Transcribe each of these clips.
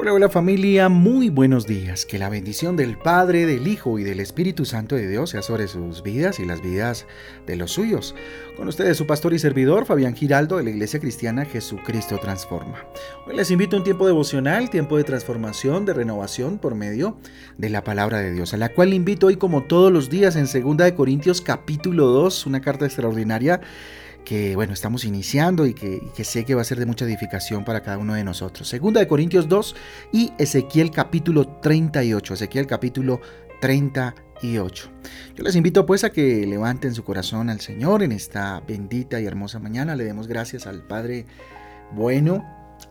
Hola, hola familia, muy buenos días. Que la bendición del Padre, del Hijo y del Espíritu Santo de Dios sea sobre sus vidas y las vidas de los suyos. Con ustedes su pastor y servidor, Fabián Giraldo, de la Iglesia Cristiana Jesucristo Transforma. Hoy les invito a un tiempo devocional, tiempo de transformación, de renovación por medio de la palabra de Dios, a la cual invito hoy como todos los días en 2 Corintios capítulo 2, una carta extraordinaria que bueno, estamos iniciando y que, sé que va a ser de mucha edificación para cada uno de nosotros. Segunda de Corintios 2 y Ezequiel capítulo 38. Ezequiel capítulo 38. Yo les invito pues a que levanten su corazón al Señor en esta bendita y hermosa mañana. Le demos gracias al Padre bueno.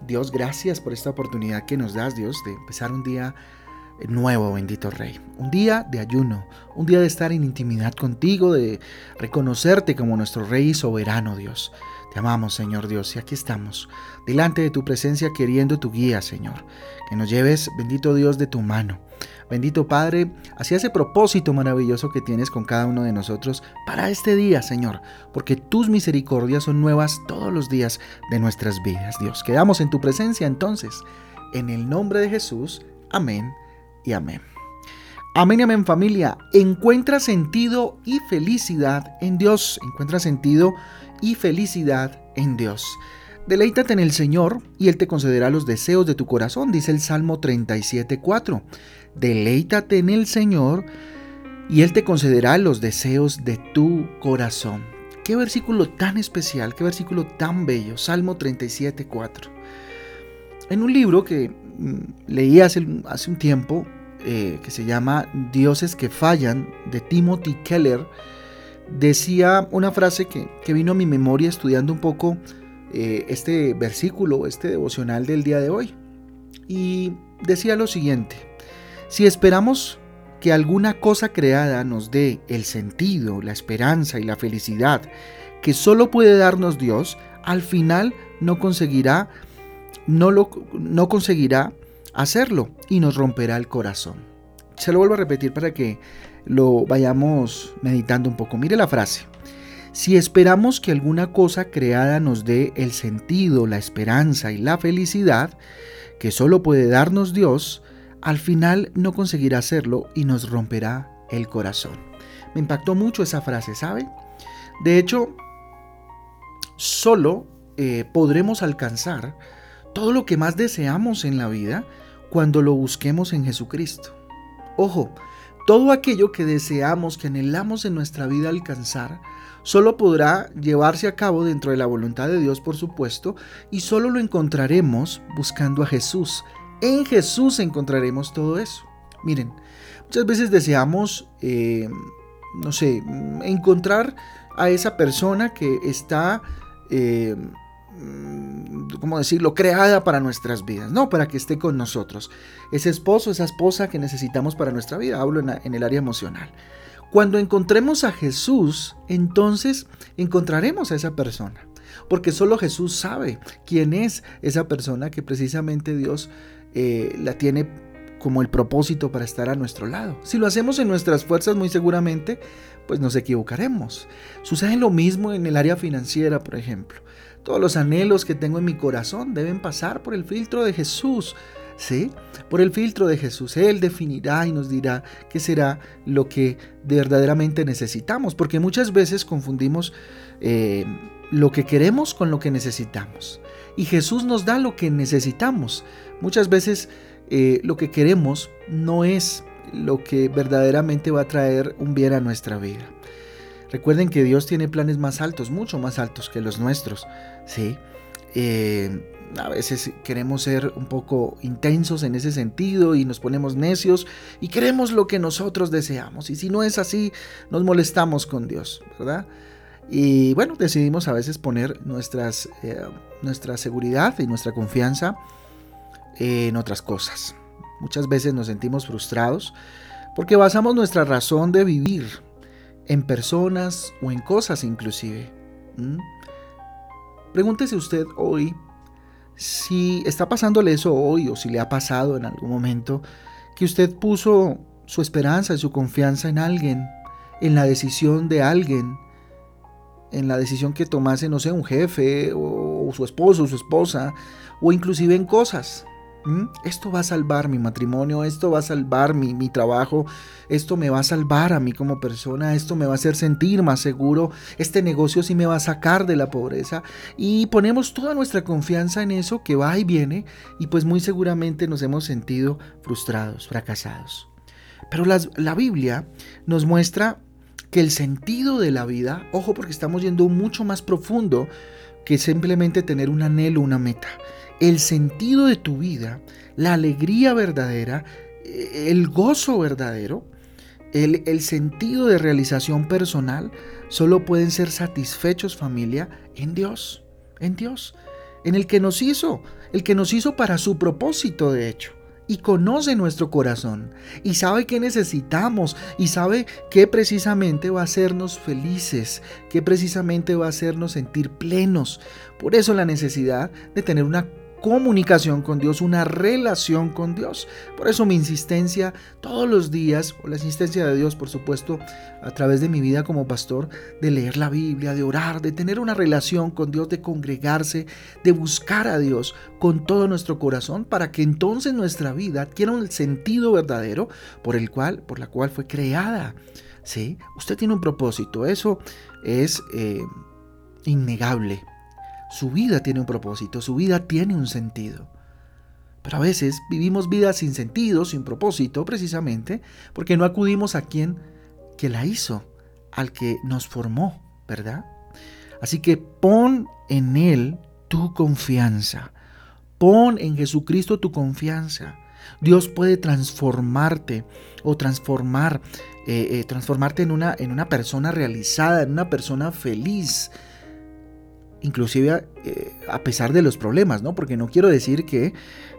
Dios, gracias por esta oportunidad que nos das, Dios, de empezar un día nuevo, bendito Rey. Un día de ayuno, un día de estar en intimidad contigo, de reconocerte como nuestro Rey soberano, Dios. Te amamos, Señor Dios, y aquí estamos, delante de tu presencia, queriendo tu guía, Señor. Que nos lleves, bendito Dios, de tu mano. Bendito Padre, hacia ese propósito maravilloso que tienes con cada uno de nosotros para este día, Señor, porque tus misericordias son nuevas todos los días de nuestras vidas, Dios. Quedamos en tu presencia entonces, en el nombre de Jesús. Amén y amén. Amén amén familia. Encuentra sentido y felicidad en Dios. Encuentra sentido y felicidad en Dios. Deleítate en el Señor y Él te concederá los deseos de tu corazón, dice el Salmo 37.4. Deleítate en el Señor y Él te concederá los deseos de tu corazón. Qué versículo tan especial, qué versículo tan bello, Salmo 37.4. En un libro que mm, leí hace, hace un tiempo, eh, que se llama Dioses que fallan, de Timothy Keller, decía una frase que, vino a mi memoria estudiando un poco eh, este versículo, este devocional del día de hoy. Y decía lo siguiente, si esperamos que alguna cosa creada nos dé el sentido, la esperanza y la felicidad que solo puede darnos Dios, al final no conseguirá, no lo, no conseguirá hacerlo y nos romperá el corazón. Se lo vuelvo a repetir para que lo vayamos meditando un poco. Mire la frase. Si esperamos que alguna cosa creada nos dé el sentido, la esperanza y la felicidad que solo puede darnos Dios, al final no conseguirá hacerlo y nos romperá el corazón. Me impactó mucho esa frase, ¿sabe? De hecho, solo eh, podremos alcanzar todo lo que más deseamos en la vida cuando lo busquemos en Jesucristo. Ojo, todo aquello que deseamos, que anhelamos en nuestra vida alcanzar, solo podrá llevarse a cabo dentro de la voluntad de Dios, por supuesto, y solo lo encontraremos buscando a Jesús. En Jesús encontraremos todo eso. Miren, muchas veces deseamos, eh, no sé, encontrar a esa persona que está... Eh, ¿cómo decirlo?, creada para nuestras vidas, no para que esté con nosotros. Ese esposo, esa esposa que necesitamos para nuestra vida, hablo en, el área emocional. Cuando encontremos a Jesús, entonces encontraremos a esa persona, porque solo Jesús sabe quién es esa persona que precisamente Dios eh, la tiene como el propósito para estar a nuestro lado. Si lo hacemos en nuestras fuerzas, muy seguramente, pues nos equivocaremos. Sucede lo mismo en el área financiera, por ejemplo. Todos los anhelos que tengo en mi corazón deben pasar por el filtro de Jesús. ¿Sí? Por el filtro de Jesús. Él definirá y nos dirá qué será lo que verdaderamente necesitamos. Porque muchas veces confundimos eh, lo que queremos con lo que necesitamos. Y Jesús nos da lo que necesitamos. Muchas veces eh, lo que queremos no es lo que verdaderamente va a traer un bien a nuestra vida. Recuerden que Dios tiene planes más altos, mucho más altos que los nuestros. ¿sí? Eh, a veces queremos ser un poco intensos en ese sentido y nos ponemos necios y queremos lo que nosotros deseamos. Y si no es así, nos molestamos con Dios, ¿verdad? Y bueno, decidimos a veces poner nuestras, eh, nuestra seguridad y nuestra confianza en otras cosas. Muchas veces nos sentimos frustrados porque basamos nuestra razón de vivir en personas o en cosas inclusive. Pregúntese usted hoy si está pasándole eso hoy o si le ha pasado en algún momento que usted puso su esperanza y su confianza en alguien, en la decisión de alguien, en la decisión que tomase, no sé, un jefe o, su esposo o su esposa, o inclusive en cosas. Esto va a salvar mi matrimonio, esto va a salvar mi, mi, trabajo, esto me va a salvar a mí como persona, esto me va a hacer sentir más seguro, este negocio sí me va a sacar de la pobreza. Y ponemos toda nuestra confianza en eso que va y viene y pues muy seguramente nos hemos sentido frustrados, fracasados. Pero la Biblia nos muestra que el sentido de la vida, ojo porque estamos yendo mucho más profundo que simplemente tener un anhelo, una meta el sentido de tu vida, la alegría verdadera, el gozo verdadero, el, el, sentido de realización personal, solo pueden ser satisfechos familia en Dios, en Dios, en el que nos hizo, el que nos hizo para su propósito de hecho. Y conoce nuestro corazón y sabe qué necesitamos y sabe qué precisamente va a hacernos felices, qué precisamente va a hacernos sentir plenos. Por eso la necesidad de tener una comunicación con Dios, una relación con Dios. Por eso mi insistencia todos los días, o la insistencia de Dios, por supuesto, a través de mi vida como pastor, de leer la Biblia, de orar, de tener una relación con Dios, de congregarse, de buscar a Dios con todo nuestro corazón, para que entonces nuestra vida adquiera un sentido verdadero por el cual, por la cual fue creada. ¿Sí? Usted tiene un propósito, eso es eh, innegable. Su vida tiene un propósito, su vida tiene un sentido. Pero a veces vivimos vidas sin sentido, sin propósito, precisamente porque no acudimos a quien que la hizo, al que nos formó, ¿verdad? Así que pon en Él tu confianza. Pon en Jesucristo tu confianza. Dios puede transformarte o transformar, eh, eh, transformarte en una, en una persona realizada, en una persona feliz, inclusive eh, a pesar de los problemas, ¿no? Porque no quiero decir que,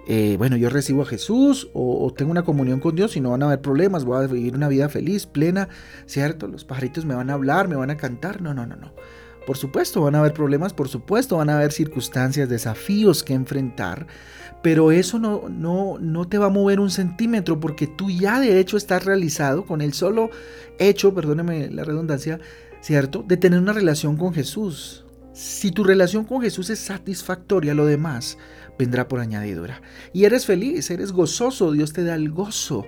eh, bueno, yo recibo a Jesús o, tengo una comunión con Dios y no van a haber problemas, voy a vivir una vida feliz, plena, ¿cierto? Los pajaritos me van a hablar, me van a cantar, no, no, no, no. Por supuesto van a haber problemas, por supuesto van a haber circunstancias, desafíos que enfrentar, pero eso no, no, no te va a mover un centímetro porque tú ya de hecho estás realizado con el solo hecho, perdóneme la redundancia, ¿cierto? De tener una relación con Jesús. Si tu relación con Jesús es satisfactoria, lo demás vendrá por añadidura. Y eres feliz, eres gozoso, Dios te da el gozo.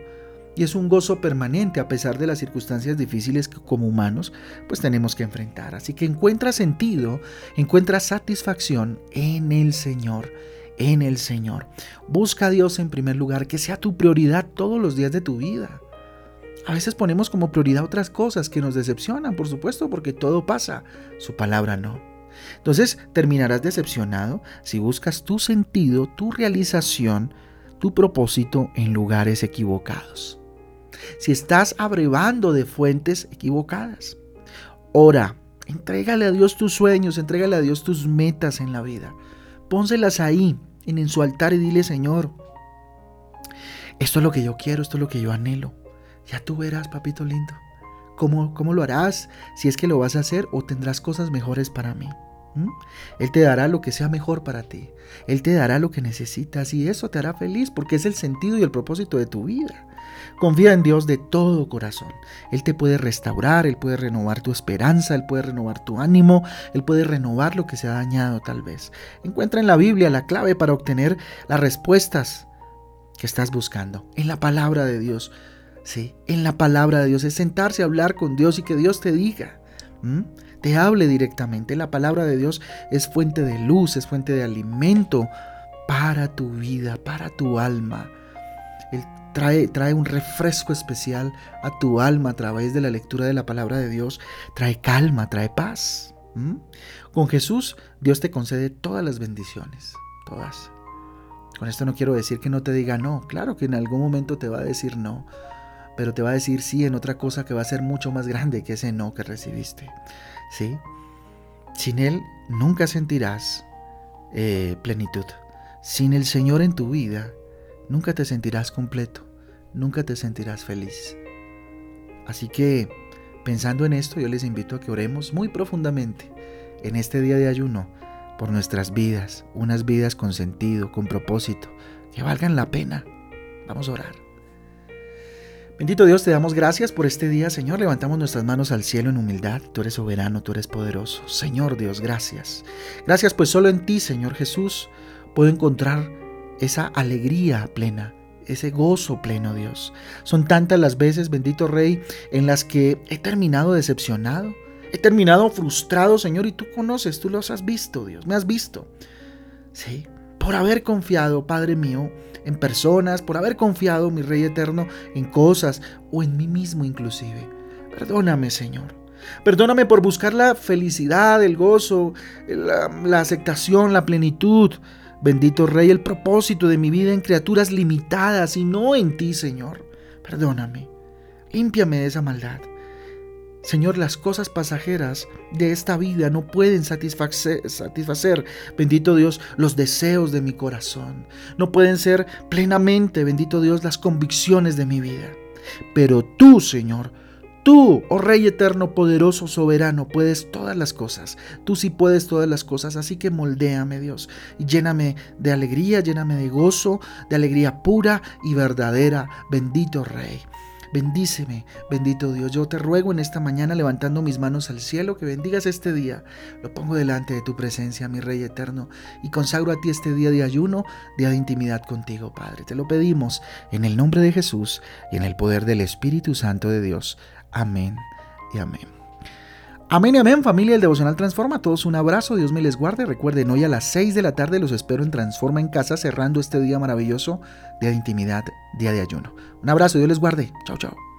Y es un gozo permanente a pesar de las circunstancias difíciles que como humanos pues tenemos que enfrentar. Así que encuentra sentido, encuentra satisfacción en el Señor, en el Señor. Busca a Dios en primer lugar, que sea tu prioridad todos los días de tu vida. A veces ponemos como prioridad otras cosas que nos decepcionan, por supuesto, porque todo pasa, su palabra no. Entonces terminarás decepcionado si buscas tu sentido, tu realización, tu propósito en lugares equivocados. Si estás abrevando de fuentes equivocadas. Ora, entrégale a Dios tus sueños, entrégale a Dios tus metas en la vida. Pónselas ahí, en, su altar y dile, Señor, esto es lo que yo quiero, esto es lo que yo anhelo. Ya tú verás, papito lindo. ¿Cómo, ¿Cómo, lo harás? Si es que lo vas a hacer o tendrás cosas mejores para mí. Él te dará lo que sea mejor para ti. Él te dará lo que necesitas y eso te hará feliz porque es el sentido y el propósito de tu vida. Confía en Dios de todo corazón. Él te puede restaurar, Él puede renovar tu esperanza, Él puede renovar tu ánimo, Él puede renovar lo que se ha dañado tal vez. Encuentra en la Biblia la clave para obtener las respuestas que estás buscando. En la palabra de Dios. En la palabra de Dios es sentarse a hablar con Dios y que Dios te diga te hable directamente. La palabra de Dios es fuente de luz, es fuente de alimento para tu vida, para tu alma. Él trae un refresco especial a tu alma a través de la lectura de la palabra de Dios. Trae calma, trae paz. Con Jesús Dios te concede todas las bendiciones, todas. Con esto no quiero decir que no te diga no, claro que en algún momento te va a decir no, pero te va a decir sí en otra cosa que va a ser mucho más grande que ese no que recibiste. ¿sí? Sin Él nunca sentirás eh, plenitud. Sin el Señor en tu vida, nunca te sentirás completo, nunca te sentirás feliz. Así que, pensando en esto, yo les invito a que oremos muy profundamente en este día de ayuno por nuestras vidas, unas vidas con sentido, con propósito, que valgan la pena. Vamos a orar. Bendito Dios, te damos gracias por este día, Señor. Levantamos nuestras manos al cielo en humildad. Tú eres soberano, tú eres poderoso. Señor Dios, gracias. Gracias, pues solo en ti, Señor Jesús, puedo encontrar esa alegría plena, ese gozo pleno, Dios. Son tantas las veces, bendito Rey, en las que he terminado decepcionado, he terminado frustrado, Señor, y tú conoces, tú los has visto, Dios, me has visto. Sí, por haber confiado, Padre mío, en personas, por haber confiado, mi Rey eterno, en cosas o en mí mismo inclusive. Perdóname, Señor. Perdóname por buscar la felicidad, el gozo, la, la aceptación, la plenitud, Bendito Rey, el propósito de mi vida en criaturas limitadas y no en ti, Señor. Perdóname, límpiame de esa maldad. Señor, las cosas pasajeras de esta vida no pueden satisfacer, satisfacer, bendito Dios, los deseos de mi corazón. No pueden ser plenamente, bendito Dios, las convicciones de mi vida. Pero tú, Señor, Tú, oh Rey eterno, poderoso, soberano, puedes todas las cosas. Tú sí puedes todas las cosas, así que moldéame, Dios, y lléname de alegría, lléname de gozo, de alegría pura y verdadera. Bendito Rey. Bendíceme, bendito Dios. Yo te ruego en esta mañana, levantando mis manos al cielo, que bendigas este día. Lo pongo delante de tu presencia, mi Rey eterno, y consagro a ti este día de ayuno, día de intimidad contigo, Padre. Te lo pedimos en el nombre de Jesús y en el poder del Espíritu Santo de Dios. Amén y amén. Amén y amén, familia del Devocional Transforma. A todos un abrazo, Dios me les guarde. Recuerden, hoy a las 6 de la tarde los espero en Transforma en Casa, cerrando este día maravilloso, día de intimidad, día de ayuno. Un abrazo, Dios les guarde. Chao, chao.